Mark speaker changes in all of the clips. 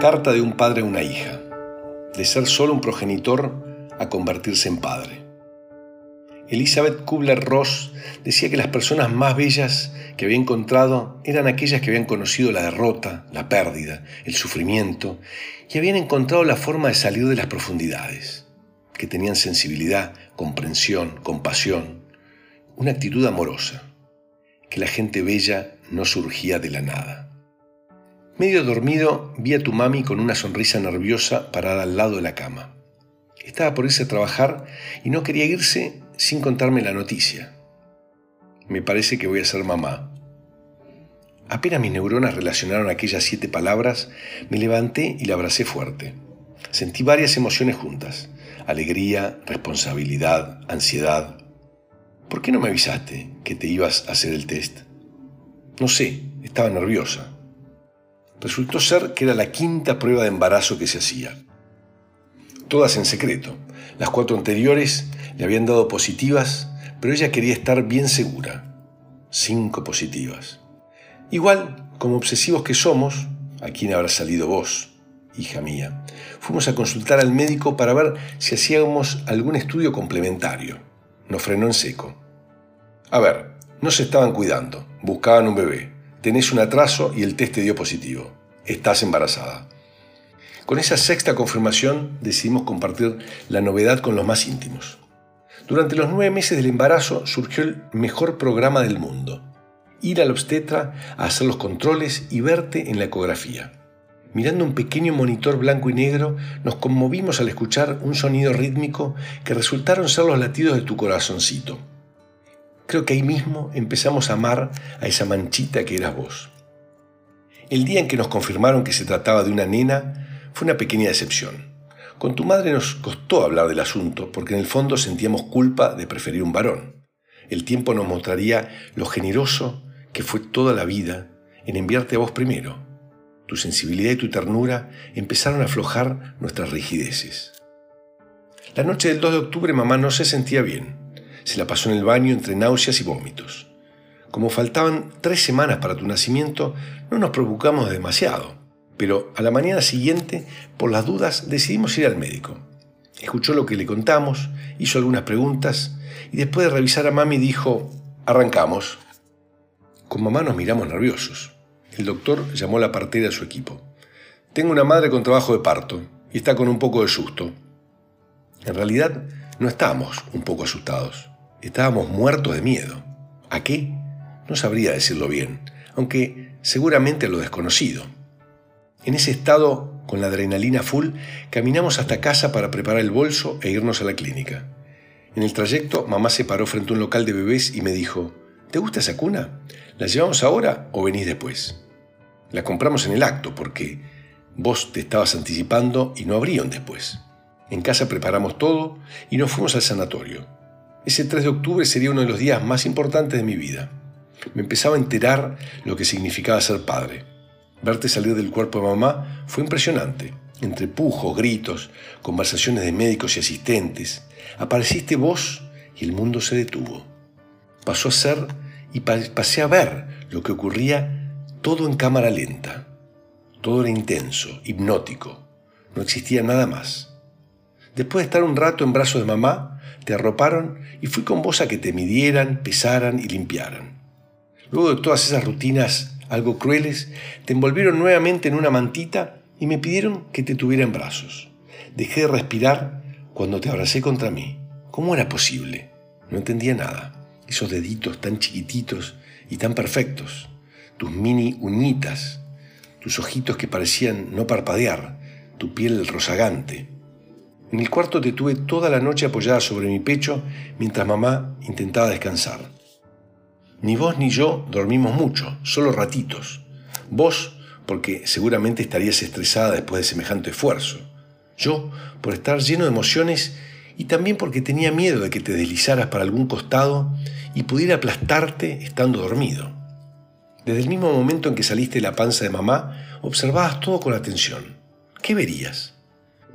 Speaker 1: Carta de un padre a una hija. De ser solo un progenitor a convertirse en padre. Elizabeth Kubler-Ross decía que las personas más bellas que había encontrado eran aquellas que habían conocido la derrota, la pérdida, el sufrimiento y habían encontrado la forma de salir de las profundidades, que tenían sensibilidad, comprensión, compasión, una actitud amorosa, que la gente bella no surgía de la nada. Medio dormido, vi a tu mami con una sonrisa nerviosa parada al lado de la cama. Estaba por irse a trabajar y no quería irse sin contarme la noticia. Me parece que voy a ser mamá. Apenas mis neuronas relacionaron aquellas siete palabras, me levanté y la abracé fuerte. Sentí varias emociones juntas. Alegría, responsabilidad, ansiedad. ¿Por qué no me avisaste que te ibas a hacer el test? No sé, estaba nerviosa. Resultó ser que era la quinta prueba de embarazo que se hacía. Todas en secreto. Las cuatro anteriores le habían dado positivas, pero ella quería estar bien segura. Cinco positivas. Igual, como obsesivos que somos, ¿a quién habrá salido vos, hija mía? Fuimos a consultar al médico para ver si hacíamos algún estudio complementario. Nos frenó en seco. A ver, no se estaban cuidando, buscaban un bebé tenés un atraso y el test te dio positivo. Estás embarazada. Con esa sexta confirmación decidimos compartir la novedad con los más íntimos. Durante los nueve meses del embarazo surgió el mejor programa del mundo. Ir al obstetra a hacer los controles y verte en la ecografía. Mirando un pequeño monitor blanco y negro, nos conmovimos al escuchar un sonido rítmico que resultaron ser los latidos de tu corazoncito. Creo que ahí mismo empezamos a amar a esa manchita que eras vos. El día en que nos confirmaron que se trataba de una nena fue una pequeña decepción. Con tu madre nos costó hablar del asunto porque en el fondo sentíamos culpa de preferir un varón. El tiempo nos mostraría lo generoso que fue toda la vida en enviarte a vos primero. Tu sensibilidad y tu ternura empezaron a aflojar nuestras rigideces. La noche del 2 de octubre mamá no se sentía bien. Se la pasó en el baño entre náuseas y vómitos. Como faltaban tres semanas para tu nacimiento, no nos preocupamos demasiado, pero a la mañana siguiente, por las dudas, decidimos ir al médico. Escuchó lo que le contamos, hizo algunas preguntas y después de revisar a mami dijo, arrancamos. Con mamá nos miramos nerviosos. El doctor llamó a la partera a su equipo. Tengo una madre con trabajo de parto y está con un poco de susto. En realidad, no estábamos un poco asustados. Estábamos muertos de miedo. ¿A qué? No sabría decirlo bien, aunque seguramente a lo desconocido. En ese estado, con la adrenalina full, caminamos hasta casa para preparar el bolso e irnos a la clínica. En el trayecto, mamá se paró frente a un local de bebés y me dijo, ¿te gusta esa cuna? ¿La llevamos ahora o venís después? La compramos en el acto porque vos te estabas anticipando y no habría después. En casa preparamos todo y nos fuimos al sanatorio. Ese 3 de octubre sería uno de los días más importantes de mi vida. Me empezaba a enterar lo que significaba ser padre. Verte salir del cuerpo de mamá fue impresionante. Entre pujos, gritos, conversaciones de médicos y asistentes, apareciste vos y el mundo se detuvo. Pasó a ser y pasé a ver lo que ocurría todo en cámara lenta. Todo era intenso, hipnótico. No existía nada más. Después de estar un rato en brazos de mamá, te arroparon y fui con vos a que te midieran, pesaran y limpiaran. Luego de todas esas rutinas algo crueles, te envolvieron nuevamente en una mantita y me pidieron que te tuviera en brazos. Dejé de respirar cuando te abracé contra mí. ¿Cómo era posible? No entendía nada. Esos deditos tan chiquititos y tan perfectos. Tus mini uñitas. Tus ojitos que parecían no parpadear. Tu piel rozagante. En el cuarto te tuve toda la noche apoyada sobre mi pecho mientras mamá intentaba descansar. Ni vos ni yo dormimos mucho, solo ratitos. Vos, porque seguramente estarías estresada después de semejante esfuerzo. Yo, por estar lleno de emociones y también porque tenía miedo de que te deslizaras para algún costado y pudiera aplastarte estando dormido. Desde el mismo momento en que saliste de la panza de mamá, observabas todo con atención. ¿Qué verías?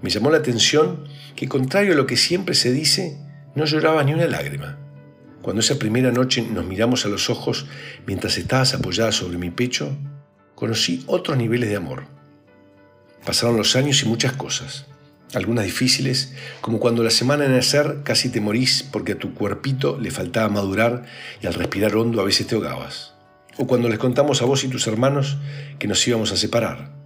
Speaker 1: Me llamó la atención que, contrario a lo que siempre se dice, no lloraba ni una lágrima. Cuando esa primera noche nos miramos a los ojos mientras estabas apoyada sobre mi pecho, conocí otros niveles de amor. Pasaron los años y muchas cosas. Algunas difíciles, como cuando la semana de nacer casi te morís porque a tu cuerpito le faltaba madurar y al respirar hondo a veces te ahogabas. O cuando les contamos a vos y tus hermanos que nos íbamos a separar.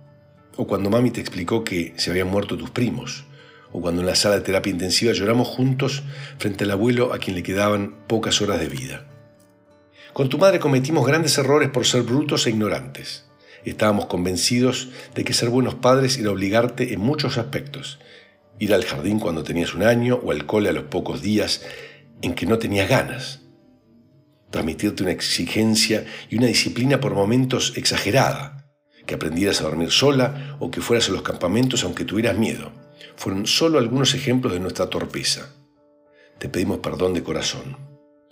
Speaker 1: O cuando mami te explicó que se habían muerto tus primos. O cuando en la sala de terapia intensiva lloramos juntos frente al abuelo a quien le quedaban pocas horas de vida. Con tu madre cometimos grandes errores por ser brutos e ignorantes. Estábamos convencidos de que ser buenos padres era obligarte en muchos aspectos. Ir al jardín cuando tenías un año o al cole a los pocos días en que no tenías ganas. Transmitirte una exigencia y una disciplina por momentos exagerada. Que aprendieras a dormir sola o que fueras a los campamentos aunque tuvieras miedo. Fueron solo algunos ejemplos de nuestra torpeza. Te pedimos perdón de corazón.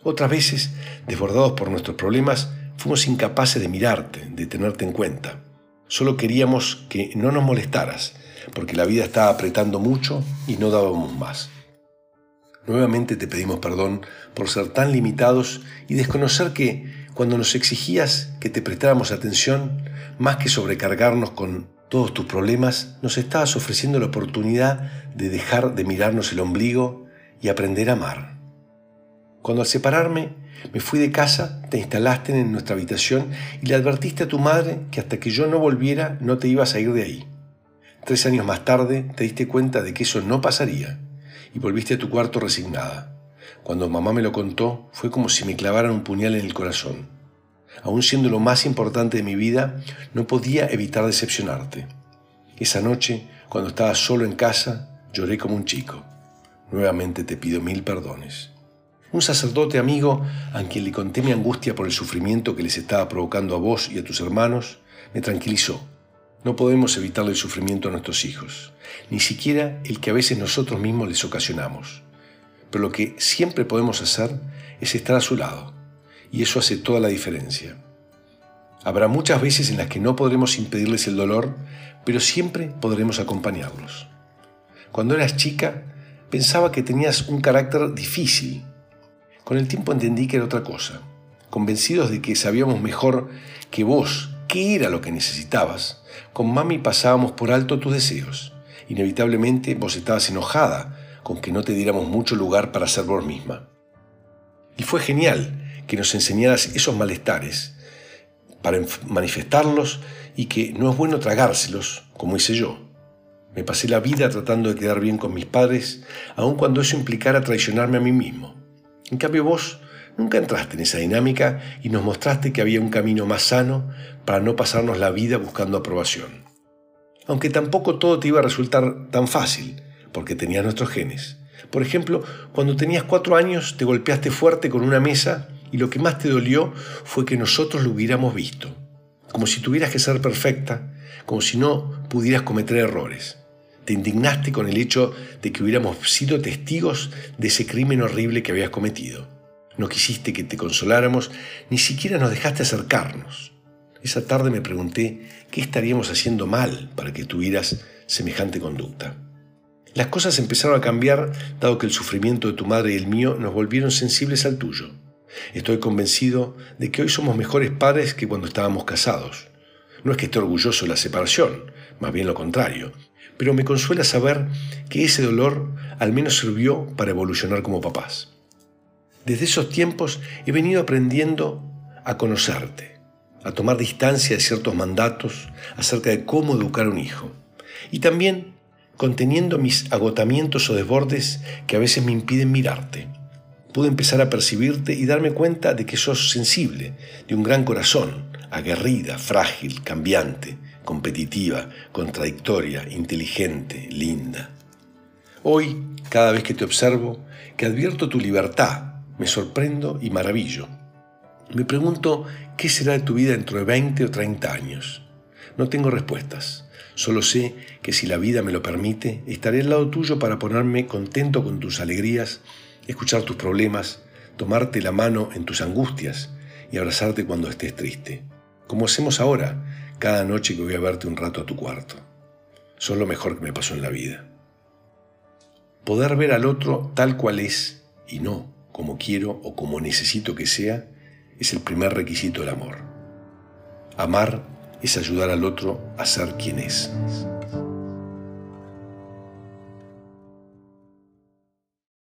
Speaker 1: Otras veces, desbordados por nuestros problemas, Fuimos incapaces de mirarte, de tenerte en cuenta. Solo queríamos que no nos molestaras, porque la vida estaba apretando mucho y no dábamos más. Nuevamente te pedimos perdón por ser tan limitados y desconocer que cuando nos exigías que te prestáramos atención, más que sobrecargarnos con todos tus problemas, nos estabas ofreciendo la oportunidad de dejar de mirarnos el ombligo y aprender a amar. Cuando al separarme me fui de casa, te instalaste en nuestra habitación y le advertiste a tu madre que hasta que yo no volviera no te ibas a ir de ahí. Tres años más tarde te diste cuenta de que eso no pasaría y volviste a tu cuarto resignada. Cuando mamá me lo contó fue como si me clavaran un puñal en el corazón. Aún siendo lo más importante de mi vida, no podía evitar decepcionarte. Esa noche, cuando estabas solo en casa, lloré como un chico. Nuevamente te pido mil perdones. Un sacerdote amigo, a quien le conté mi angustia por el sufrimiento que les estaba provocando a vos y a tus hermanos, me tranquilizó. No podemos evitarle el sufrimiento a nuestros hijos, ni siquiera el que a veces nosotros mismos les ocasionamos. Lo que siempre podemos hacer es estar a su lado, y eso hace toda la diferencia. Habrá muchas veces en las que no podremos impedirles el dolor, pero siempre podremos acompañarlos. Cuando eras chica, pensaba que tenías un carácter difícil, con el tiempo entendí que era otra cosa. Convencidos de que sabíamos mejor que vos qué era lo que necesitabas, con mami pasábamos por alto tus deseos. Inevitablemente vos estabas enojada con que no te diéramos mucho lugar para ser vos misma. Y fue genial que nos enseñaras esos malestares para manifestarlos y que no es bueno tragárselos, como hice yo. Me pasé la vida tratando de quedar bien con mis padres, aun cuando eso implicara traicionarme a mí mismo. En cambio vos nunca entraste en esa dinámica y nos mostraste que había un camino más sano para no pasarnos la vida buscando aprobación. Aunque tampoco todo te iba a resultar tan fácil, porque tenías nuestros genes. Por ejemplo, cuando tenías cuatro años te golpeaste fuerte con una mesa y lo que más te dolió fue que nosotros lo hubiéramos visto, como si tuvieras que ser perfecta, como si no pudieras cometer errores. Te indignaste con el hecho de que hubiéramos sido testigos de ese crimen horrible que habías cometido. No quisiste que te consoláramos, ni siquiera nos dejaste acercarnos. Esa tarde me pregunté qué estaríamos haciendo mal para que tuvieras semejante conducta. Las cosas empezaron a cambiar dado que el sufrimiento de tu madre y el mío nos volvieron sensibles al tuyo. Estoy convencido de que hoy somos mejores padres que cuando estábamos casados. No es que esté orgulloso de la separación, más bien lo contrario pero me consuela saber que ese dolor al menos sirvió para evolucionar como papás. Desde esos tiempos he venido aprendiendo a conocerte, a tomar distancia de ciertos mandatos acerca de cómo educar a un hijo, y también conteniendo mis agotamientos o desbordes que a veces me impiden mirarte. Pude empezar a percibirte y darme cuenta de que sos sensible, de un gran corazón, aguerrida, frágil, cambiante, competitiva, contradictoria, inteligente, linda. Hoy, cada vez que te observo, que advierto tu libertad, me sorprendo y maravillo. Me pregunto qué será de tu vida dentro de 20 o 30 años. No tengo respuestas. Solo sé que si la vida me lo permite, estaré al lado tuyo para ponerme contento con tus alegrías, escuchar tus problemas, tomarte la mano en tus angustias y abrazarte cuando estés triste. Como hacemos ahora, cada noche que voy a verte un rato a tu cuarto. Son lo mejor que me pasó en la vida. Poder ver al otro tal cual es y no como quiero o como necesito que sea es el primer requisito del amor. Amar es ayudar al otro a ser quien es.